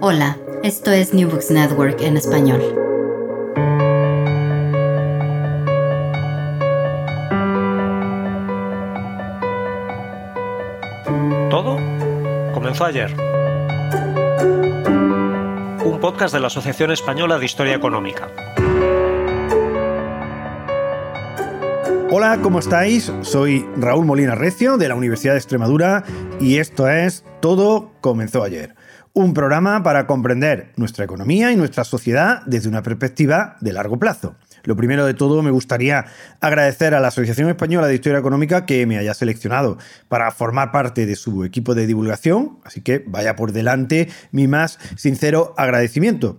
Hola, esto es New Books Network en español. Todo comenzó ayer. Un podcast de la Asociación Española de Historia Económica. Hola, ¿cómo estáis? Soy Raúl Molina Recio de la Universidad de Extremadura y esto es Todo comenzó ayer. Un programa para comprender nuestra economía y nuestra sociedad desde una perspectiva de largo plazo. Lo primero de todo, me gustaría agradecer a la Asociación Española de Historia Económica que me haya seleccionado para formar parte de su equipo de divulgación, así que vaya por delante mi más sincero agradecimiento.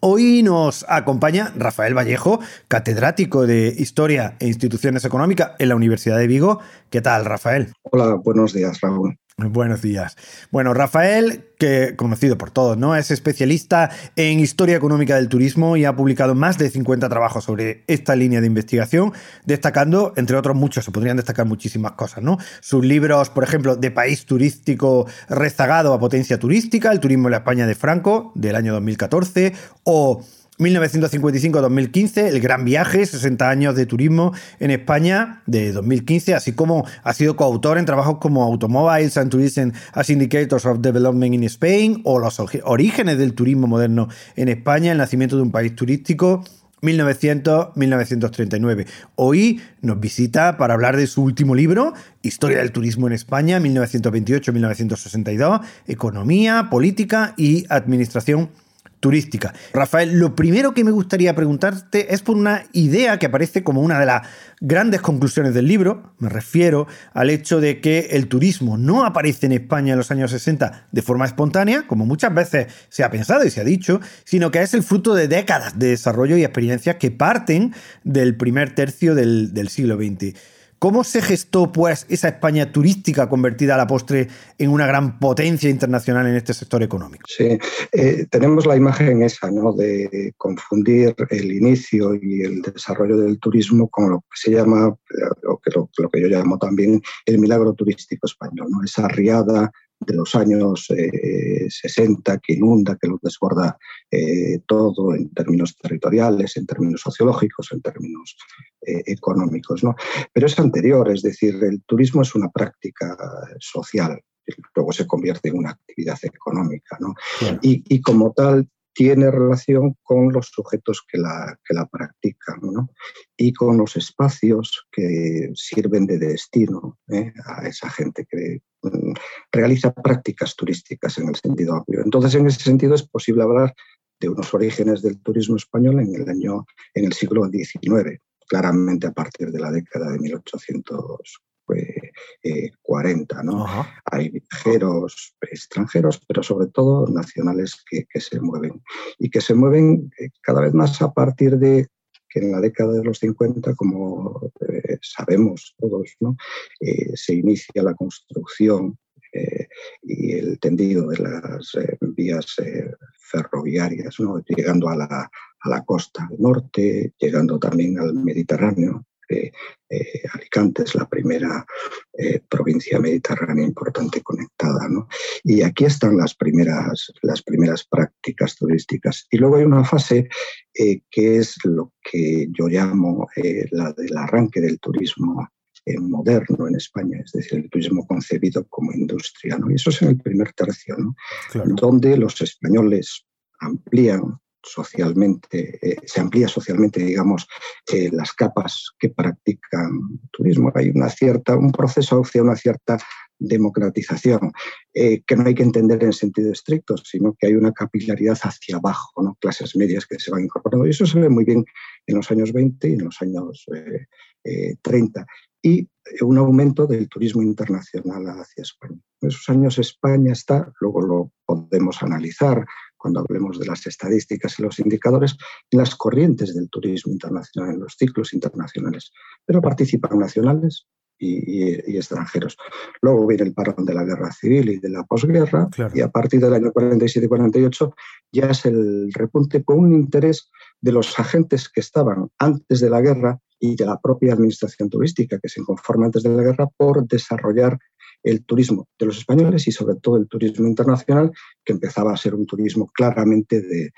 Hoy nos acompaña Rafael Vallejo, catedrático de Historia e Instituciones Económicas en la Universidad de Vigo. ¿Qué tal, Rafael? Hola, buenos días, Raúl. Buenos días. Bueno, Rafael, que conocido por todos, ¿no? Es especialista en historia económica del turismo y ha publicado más de 50 trabajos sobre esta línea de investigación, destacando, entre otros muchos, se podrían destacar muchísimas cosas, ¿no? Sus libros, por ejemplo, de país turístico rezagado a potencia turística, el turismo en la España de Franco, del año 2014, o 1955-2015, el Gran Viaje, 60 años de turismo en España de 2015, así como ha sido coautor en trabajos como Automobiles and Tourism as Indicators of Development in Spain o Los orígenes del turismo moderno en España, el nacimiento de un país turístico. 1900-1939. Hoy nos visita para hablar de su último libro, Historia del Turismo en España, 1928-1962, Economía, Política y Administración turística. Rafael, lo primero que me gustaría preguntarte es por una idea que aparece como una de las grandes conclusiones del libro. Me refiero al hecho de que el turismo no aparece en España en los años 60 de forma espontánea, como muchas veces se ha pensado y se ha dicho, sino que es el fruto de décadas de desarrollo y experiencias que parten del primer tercio del, del siglo XX. ¿Cómo se gestó, pues, esa España turística convertida a la postre en una gran potencia internacional en este sector económico? Sí, eh, tenemos la imagen esa, ¿no? De confundir el inicio y el desarrollo del turismo con lo que se llama, lo que, lo, que yo llamo también el milagro turístico español, ¿no? Esa riada de los años 60 eh, que inunda, que lo desborda eh, todo en términos territoriales, en términos sociológicos, en términos eh, económicos. ¿no? Pero es anterior, es decir, el turismo es una práctica social, luego se convierte en una actividad económica. ¿no? Y, y, como tal tiene relación con los sujetos que la, que la practican ¿no? y con los espacios que sirven de destino a esa gente que Mm, realiza prácticas turísticas en el sentido amplio. Entonces, en ese sentido es posible hablar de unos orígenes del turismo español en el año, en el siglo XIX, claramente a partir de la década de 1840. ¿no? Hay viajeros extranjeros, pero sobre todo nacionales que, que, se mueven y que se mueven eh, cada vez más a partir de que en la década de los 50, como eh, sabemos todos, ¿no? Eh, se inicia la construcción eh, y el tendido de las vías ferroviarias, ¿no? llegando a la, a la costa norte, llegando también al Mediterráneo, eh, Alicante es la primera eh, provincia mediterránea importante conectada. ¿no? Y aquí están las primeras, las primeras prácticas turísticas. Y luego hay una fase eh, que es lo que yo llamo la del arranque del turismo moderno en España, es decir, el turismo concebido como industria. ¿no? Y eso es en el primer tercio, ¿no? donde los españoles amplían socialmente, eh, se amplía socialmente, digamos, eh, las capas que practican turismo. Hay una cierta, un proceso hacia una cierta democratización, eh, que no hay que entender en sentido estricto, sino que hay una capilaridad hacia abajo, ¿no? clases medias que se van incorporando. Y eso se ve muy bien en los años 20 y en los años 30. Y un aumento del turismo internacional hacia España. En esos años España está, luego lo podemos analizar cuando hablemos de las estadísticas y los indicadores, en las corrientes del turismo internacional, en los ciclos internacionales. Pero participan nacionales, y, extranjeros. Luego viene el parón de la guerra civil y de la posguerra, y a partir del año 47-48 ya es el repunte con un interés de los agentes que estaban antes de la guerra y de la propia administración turística que se conforma antes de la guerra por desarrollar el turismo de los españoles y sobre todo el turismo internacional, que empezaba a ser un turismo claramente de,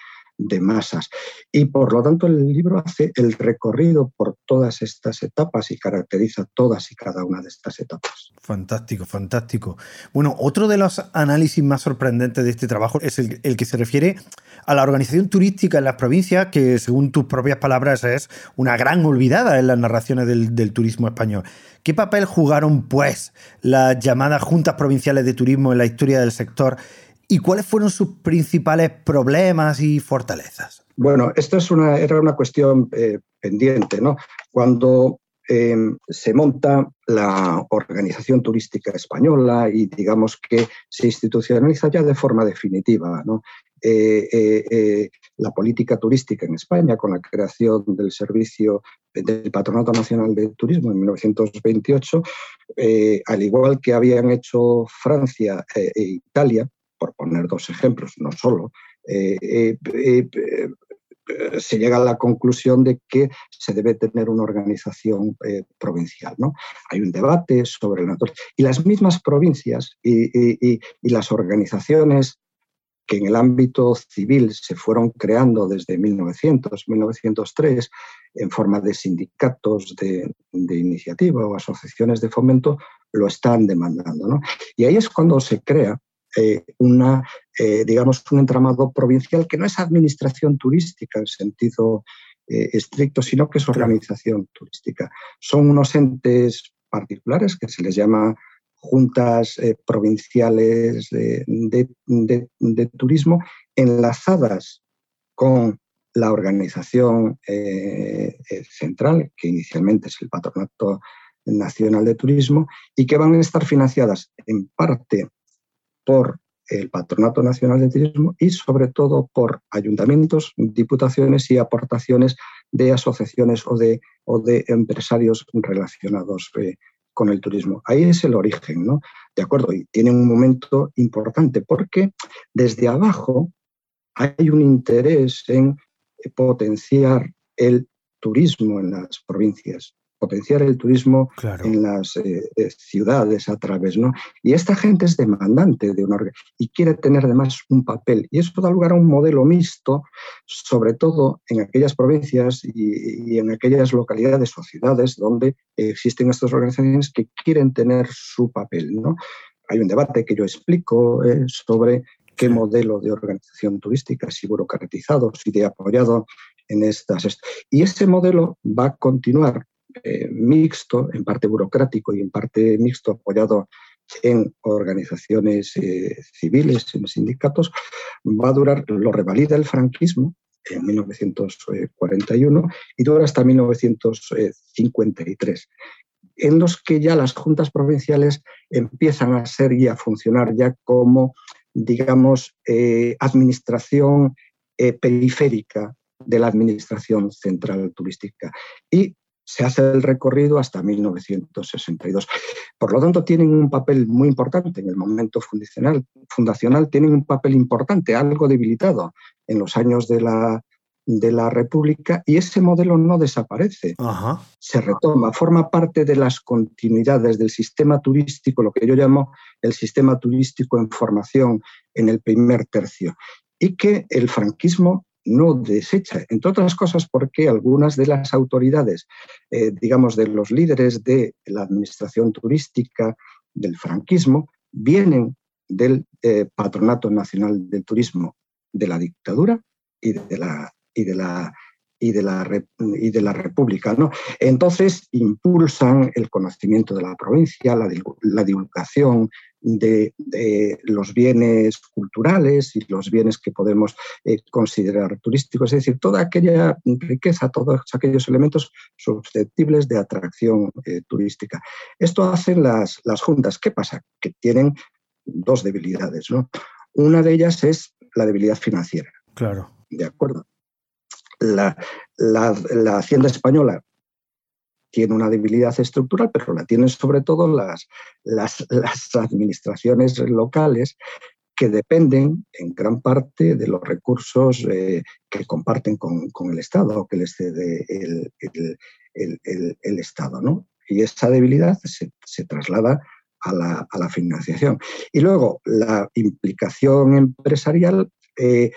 de masas. Y por lo tanto el libro hace el recorrido por todas estas etapas y caracteriza todas y cada una de estas etapas. Fantástico, fantástico. Bueno, otro de los análisis más sorprendentes de este trabajo es el, que se refiere a la organización turística en las provincias, que según tus propias palabras es una gran olvidada en las narraciones del, del turismo español. ¿Qué papel jugaron, pues, las llamadas juntas provinciales de turismo en la historia del sector ¿Y cuáles fueron sus principales problemas y fortalezas? Bueno, esto es una, era una cuestión eh, pendiente, ¿no? Cuando em, se monta la organización turística española y digamos que se institucionaliza ya de forma definitiva. Eh, eh, la política turística en España con la creación del servicio del Patronato Nacional de Turismo en 1928, al igual que habían hecho Francia e Italia, por poner dos ejemplos, no solo, eh, eh, eh, se llega a la conclusión de que se debe tener una organización provincial. Hay un debate sobre la Y las mismas provincias y, las organizaciones que en el ámbito civil se fueron creando desde 1900, 1903, en forma de sindicatos de, iniciativa o asociaciones de fomento, lo están demandando. Y ahí es cuando se crea eh, una, eh, digamos, un entramado provincial que no es administración turística en sentido eh, estricto, sino que es organización turística. Son unos entes particulares que se les llama juntas provinciales de, turismo enlazadas con la organización central, que inicialmente es el Patronato Nacional de Turismo, y que van a estar financiadas en parte por el Patronato Nacional de Turismo y sobre todo por ayuntamientos, diputaciones y aportaciones de asociaciones o de, o de empresarios relacionados eh, con el turismo. Ahí es el origen, ¿no? De acuerdo, y tiene un momento importante porque desde abajo hay un interés en potenciar el turismo en las provincias potenciar el turismo en las eh, eh, ciudades a través, ¿no? Y esta gente es demandante de una y quiere tener además un papel. Y eso da lugar a un modelo mixto, sobre todo en aquellas provincias y, en aquellas localidades o ciudades donde existen estas organizaciones que quieren tener su papel, ¿no? Hay un debate que yo explico eh, sobre qué modelo de organización turística, si burocratizado, si de apoyado en estas. Y ese modelo va a continuar eh, mixto, en parte burocrático y en parte mixto apoyado en organizaciones eh, civiles, en sindicatos, va a durar, lo revalida el franquismo en 1941 y dura hasta 1953, en los que ya las juntas provinciales empiezan a ser y a funcionar ya como, digamos, eh, administración periférica de la administración central turística. Y se hace el recorrido hasta 1962. Por lo tanto, tienen un papel muy importante en el momento fundacional, fundacional tienen un papel importante, algo debilitado en los años de la, de la República y ese modelo no desaparece, se retoma, forma parte de las continuidades del sistema turístico, lo que yo llamo el sistema turístico en formación en el primer tercio, y que el franquismo no desecha, entre otras cosas porque algunas de las autoridades, eh, digamos, de los líderes de la administración turística del franquismo, vienen del eh, Patronato Nacional del Turismo de la dictadura y de la, y de la y de la, y de la República. ¿no? Entonces impulsan el conocimiento de la provincia, la, divulgación de, los bienes culturales y los bienes que podemos eh, considerar turísticos, es decir, toda aquella riqueza, todos aquellos elementos susceptibles de atracción eh, turística. Esto hacen las, las juntas. ¿Qué pasa? Que tienen dos debilidades. ¿no? Una de ellas es la debilidad financiera. Claro. De acuerdo. La, Hacienda española tiene una debilidad estructural, pero la tienen sobre todo las, las, administraciones locales que dependen en gran parte de los recursos eh, que comparten con, el Estado o que les cede el, el, Estado. ¿no? Y esa debilidad se, se traslada a la, a la, financiación. Y luego, la implicación empresarial eh,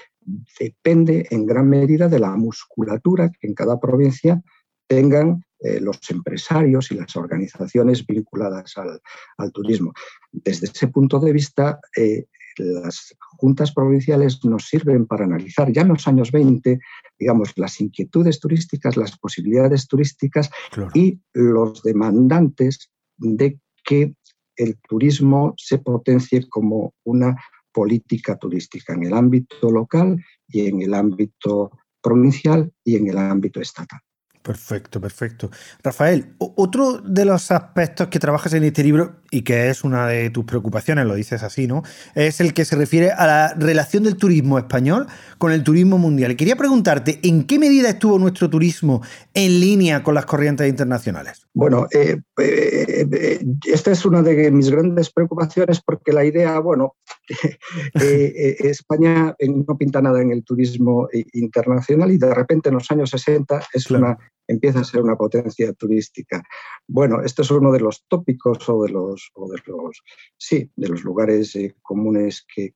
depende en gran medida de la musculatura que en cada provincia tengan eh, los empresarios y las organizaciones vinculadas al, turismo. Desde ese punto de vista, eh, las juntas provinciales nos sirven para analizar ya en los años 20, digamos, las inquietudes turísticas, las posibilidades turísticas y los demandantes de que el turismo se potencie como una política turística en el ámbito local y en el ámbito provincial y en el ámbito estatal. Perfecto, perfecto. Rafael, otro de los aspectos que trabajas en este libro y que es una de tus preocupaciones, lo dices así, ¿no? Es el que se refiere a la relación del turismo español con el turismo mundial. Y quería preguntarte, ¿en qué medida estuvo nuestro turismo en línea con las corrientes internacionales? Bueno, eh, eh, eh, esta es una de mis grandes preocupaciones porque la idea, bueno, España no pinta nada en el turismo internacional y de repente en los años 60 es una empieza a ser una potencia turística. Bueno, esto es uno de los tópicos o de los, de los sí, de los lugares eh, comunes que,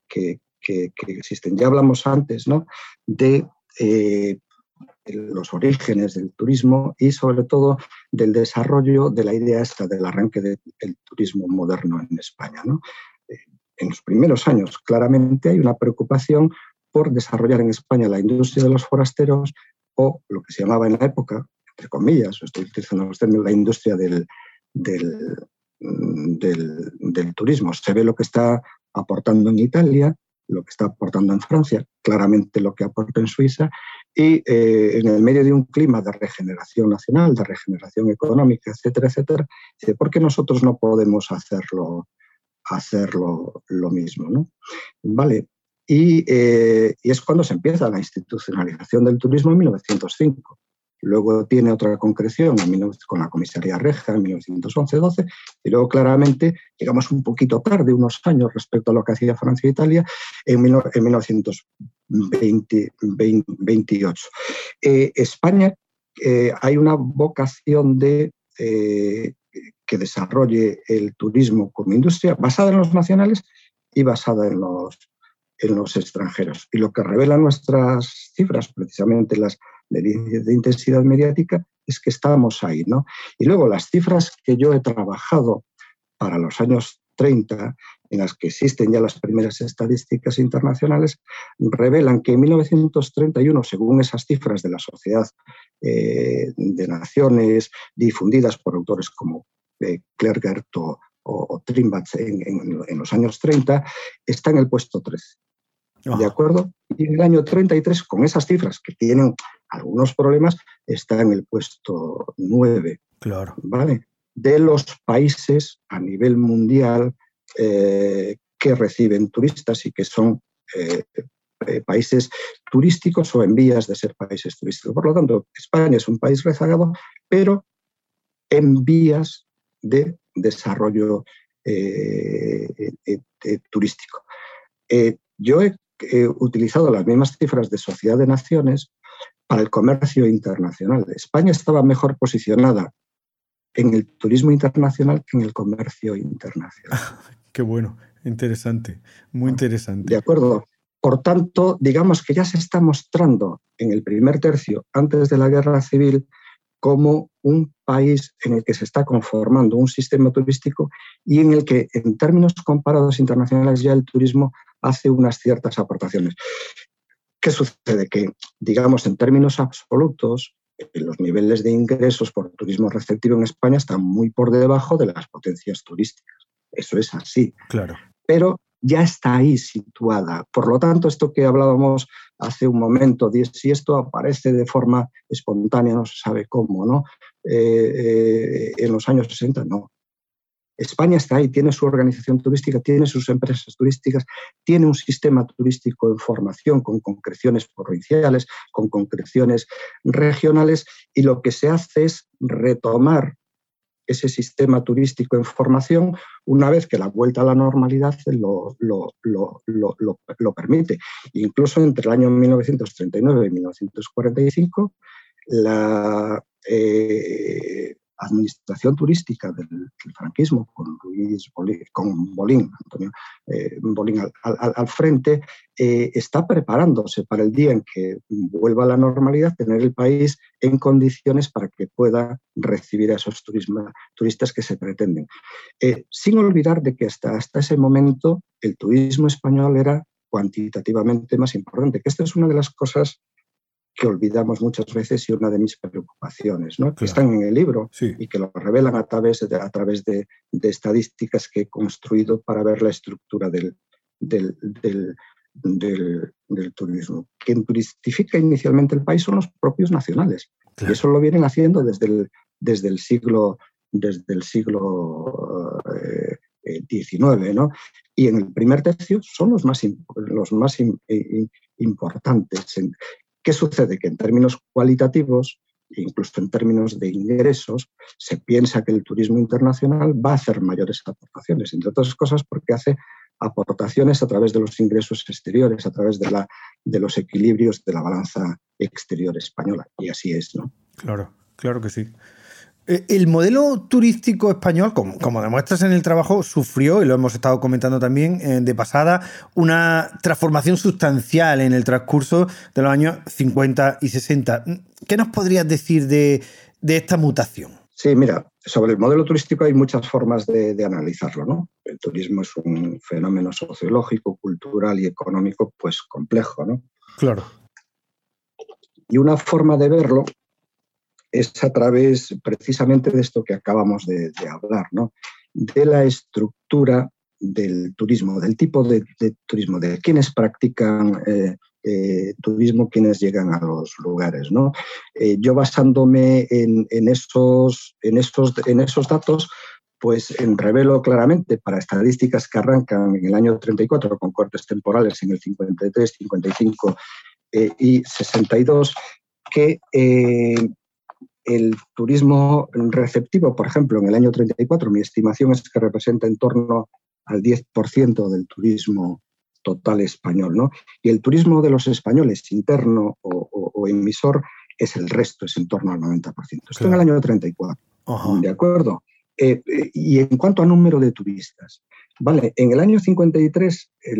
existen. Ya hablamos antes ¿no? de eh, los orígenes del turismo y sobre todo del desarrollo de la idea esta del arranque del turismo moderno en España. Eh, en los primeros años claramente hay una preocupación por desarrollar en España la industria de los forasteros o lo que se llamaba en la época, entre comillas, estoy utilizando los términos, la industria del, mm, del, turismo. Se ve lo que está aportando en Italia, lo que está aportando en Francia, claramente lo que aporta en Suiza, y eh, en el medio de un clima de regeneración nacional, de regeneración económica, etcétera, etcétera, ¿por qué nosotros no podemos hacerlo, hacerlo lo mismo? ¿no? Vale, y, eh, y, es cuando se empieza la institucionalización del turismo en 1905. Luego tiene otra concreción con la comisaría Reja en 1911-12 y luego claramente llegamos un poquito tarde, unos años respecto a lo que hacía Francia e Italia en, 1928. Eh, España eh, hay una vocación de eh, que desarrolle el turismo como industria basada en los nacionales y basada en los, en los extranjeros. Y lo que revelan nuestras cifras, precisamente las de, intensidad mediática, es que estamos ahí. ¿no? Y luego las cifras que yo he trabajado para los años 30, en las que existen ya las primeras estadísticas internacionales, revelan que en 1931, según esas cifras de la Sociedad eh, de Naciones difundidas por autores como eh, Klergert o, o, en, en, los años 30, está en el puesto 13. ¿De acuerdo? Y en el año 33, con esas cifras que tienen algunos problemas, está en el puesto 9. Claro. ¿Vale? De los países a nivel mundial eh, que reciben turistas y que son eh, eh, países turísticos o en vías de ser países turísticos. Por lo tanto, España es un país rezagado, pero en vías de desarrollo turístico. yo he he utilizado las mismas cifras de Sociedad de Naciones para el comercio internacional. España estaba mejor posicionada en el turismo internacional que en el comercio internacional. Qué bueno, interesante, muy interesante. De acuerdo. Por tanto, digamos que ya se está mostrando en el primer tercio, antes de la guerra civil, como un país en el que se está conformando un sistema turístico y en el que, en términos comparados internacionales, ya el turismo hace unas ciertas aportaciones. ¿Qué sucede? Que, digamos, en términos absolutos, los niveles de ingresos por turismo receptivo en España están muy por debajo de las potencias turísticas. Eso es así. Claro. Pero ya está ahí situada. Por lo tanto, esto que hablábamos hace un momento, si esto aparece de forma espontánea, no se sabe cómo, ¿no? Eh, eh, en los años 60, no. España está ahí, tiene su organización turística, tiene sus empresas turísticas, tiene un sistema turístico en formación con concreciones provinciales, con concreciones regionales, y lo que se hace es retomar ese sistema turístico en formación una vez que la vuelta a la normalidad lo, lo, permite. Incluso entre el año 1939 y 1945, la, eh, administración turística del, franquismo, con Luis Bolín, con Bolín, Antonio eh, Bolín al, frente, eh, está preparándose para el día en que vuelva a la normalidad, tener el país en condiciones para que pueda recibir a esos turistas que se pretenden. Eh, sin olvidar de que hasta, hasta ese momento el turismo español era cuantitativamente más importante, que esta es una de las cosas que olvidamos muchas veces y una de mis preocupaciones, ¿no? que están en el libro y que lo revelan a través, de, a través de, estadísticas que he construido para ver la estructura del, del, del, turismo. Quien turistifica inicialmente el país son los propios nacionales. Y eso lo vienen haciendo desde el, desde el siglo desde el siglo XIX, eh, ¿no? Y en el primer tercio son los más, los más importantes. ¿Qué sucede? Que en términos cualitativos, incluso en términos de ingresos, se piensa que el turismo internacional va a hacer mayores aportaciones, entre otras cosas porque hace aportaciones a través de los ingresos exteriores, a través de, la, de los equilibrios de la balanza exterior española. Y así es, ¿no? Claro, claro que sí. Eh, el modelo turístico español, como, demuestras en el trabajo, sufrió, y lo hemos estado comentando también eh, de pasada, una transformación sustancial en el transcurso de los años 50 y 60. ¿Qué nos podrías decir de, esta mutación? Sí, mira, sobre el modelo turístico hay muchas formas de, analizarlo. ¿no? El turismo es un fenómeno sociológico, cultural y económico pues complejo. ¿no? Claro. Y una forma de verlo es a través precisamente de esto que acabamos de, hablar, ¿no? de la estructura del turismo, del tipo de, turismo, de quienes practican eh, eh, turismo, quienes llegan a los lugares. ¿no? Eh, yo basándome en, esos, en, en esos datos, pues revelo claramente para estadísticas que arrancan en el año 34 con cortes temporales en el 53, 55 y 62, que el turismo receptivo, por ejemplo, en el año 34, mi estimación es que representa en torno al 10% del turismo total español, ¿no? Y el turismo de los españoles, interno o, emisor, es el resto, es en torno al 90%. Esto en el año 34, ¿de acuerdo? Eh, eh, y en cuanto a número de turistas, vale, en el año 53 eh,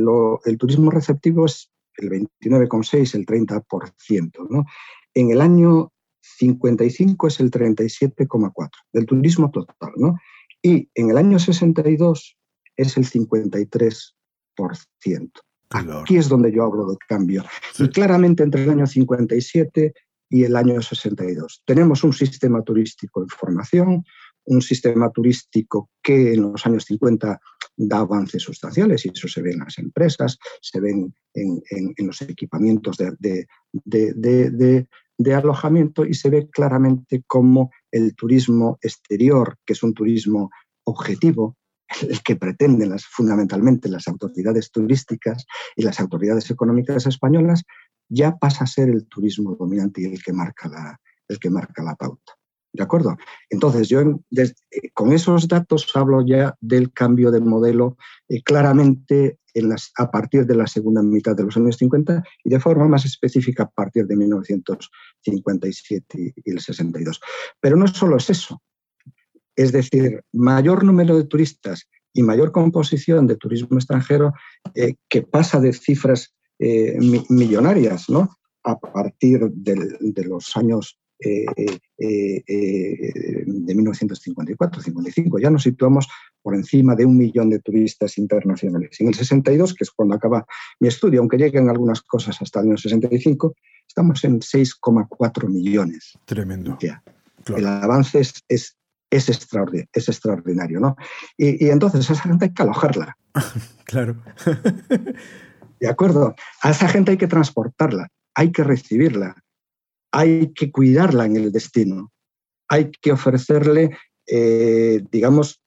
el turismo receptivo es el 29,6, el 30%, ¿no? En el año 55 es el 37,4 del turismo total, ¿no? Y en el año 62 es el 53%. Aquí es donde yo hablo de cambio. Y claramente entre el año 57 y el año 62 tenemos un sistema turístico en formación, un sistema turístico que en los años 50 da avances sustanciales y eso se ve en las empresas, se ven en, los equipamientos de, de alojamiento y se ve claramente cómo el turismo exterior, que es un turismo objetivo, el que pretenden fundamentalmente las autoridades turísticas y las autoridades económicas españolas, ya pasa a ser el turismo dominante y el que marca la, el que marca la pauta. ¿De acuerdo? Entonces, yo eh, con esos datos hablo ya del cambio de modelo eh, claramente a partir de la segunda mitad de los años 50 y de forma más específica a partir de 1957 y el 62. Pero no solo es eso. Es decir, mayor número de turistas y mayor composición de turismo extranjero eh, que pasa de cifras millonarias ¿no? a partir de los años eh, eh, eh, de 1954-55. Ya nos situamos por encima de un millón de turistas internacionales. En el 62, que es cuando acaba mi estudio, aunque lleguen algunas cosas hasta el año 65, estamos en 6,4 millones. Tremendo. El avance es, es, es, extraordinario, es extraordinario, ¿no? Y, y entonces a esa gente hay que alojarla. claro. ¿De acuerdo? A esa gente hay que transportarla, hay que recibirla, hay que cuidarla en el destino, hay que ofrecerle, eh, digamos,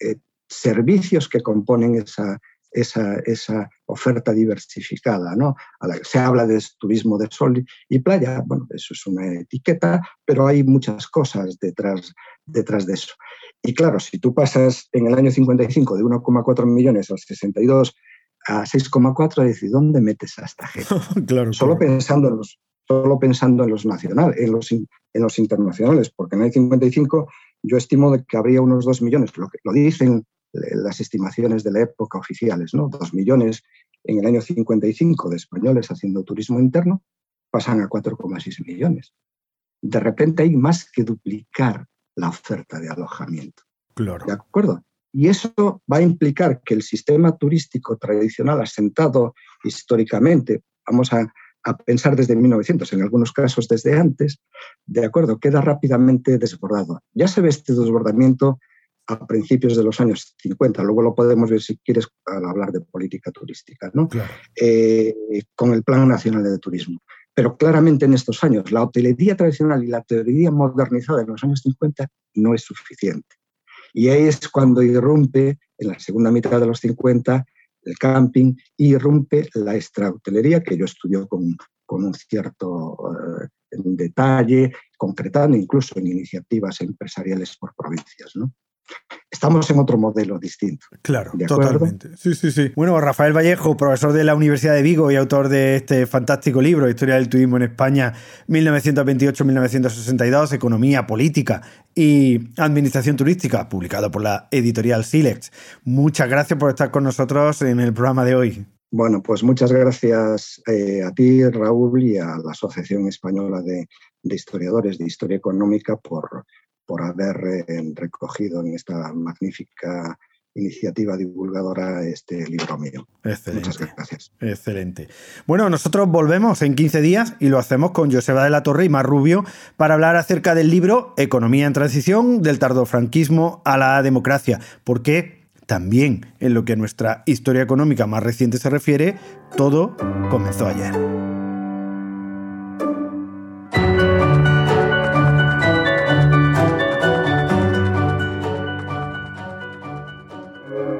eh, servicios que componen esa, esa, oferta diversificada. ¿no? se habla de turismo de sol y playa, bueno, eso es una etiqueta, pero hay muchas cosas detrás, detrás de eso. Y claro, si tú pasas en el año 55 de 1,4 millones a 62 a 6,4, decir, ¿dónde metes a esta gente? claro, solo, Pensando en los, solo pensando en los nacionales, en los, en los internacionales, porque en el año 55 yo estimo de que habría unos 2 millones, lo, que, lo dicen las estimaciones de la época oficiales, ¿no? Dos millones en el año 55 de españoles haciendo turismo interno, pasan a 4,6 millones. De repente hay más que duplicar la oferta de alojamiento. Claro. ¿De acuerdo? Y eso va a implicar que el sistema turístico tradicional asentado históricamente, vamos a, a, pensar desde 1900, en algunos casos desde antes, de acuerdo, queda rápidamente desbordado. Ya se ve este desbordamiento a principios de los años 50. Luego lo podemos ver si quieres al hablar de política turística, ¿no? Eh, con el Plan Nacional de Turismo. Pero claramente en estos años la hotelería tradicional y la hotelería modernizada en los años 50 no es suficiente. Y ahí es cuando irrumpe, en la segunda mitad de los 50, el camping y irrumpe la extrahotelería, que yo estudio con, con un cierto eh, detalle, concretando incluso en iniciativas empresariales por provincias. ¿no? Estamos en otro modelo distinto. Claro, totalmente. Sí, sí, sí. Bueno, Rafael Vallejo, profesor de la Universidad de Vigo y autor de este fantástico libro, Historia del Turismo en España, 1928-1962, Economía, Política y Administración Turística, publicado por la editorial Silex. Muchas gracias por estar con nosotros en el programa de hoy. Bueno, pues muchas gracias eh, a ti, Raúl, y a la Asociación Española de Historiadores de Historia Económica por por haber eh, recogido en esta magnífica iniciativa divulgadora este libro mío. Excelente. Muchas gracias. Excelente. Bueno, nosotros volvemos en 15 días y lo hacemos con Joseba de la Torre y Mar Rubio para hablar acerca del libro Economía en Transición del tardofranquismo a la democracia. Porque también en lo que a nuestra historia económica más reciente se refiere, todo comenzó ayer.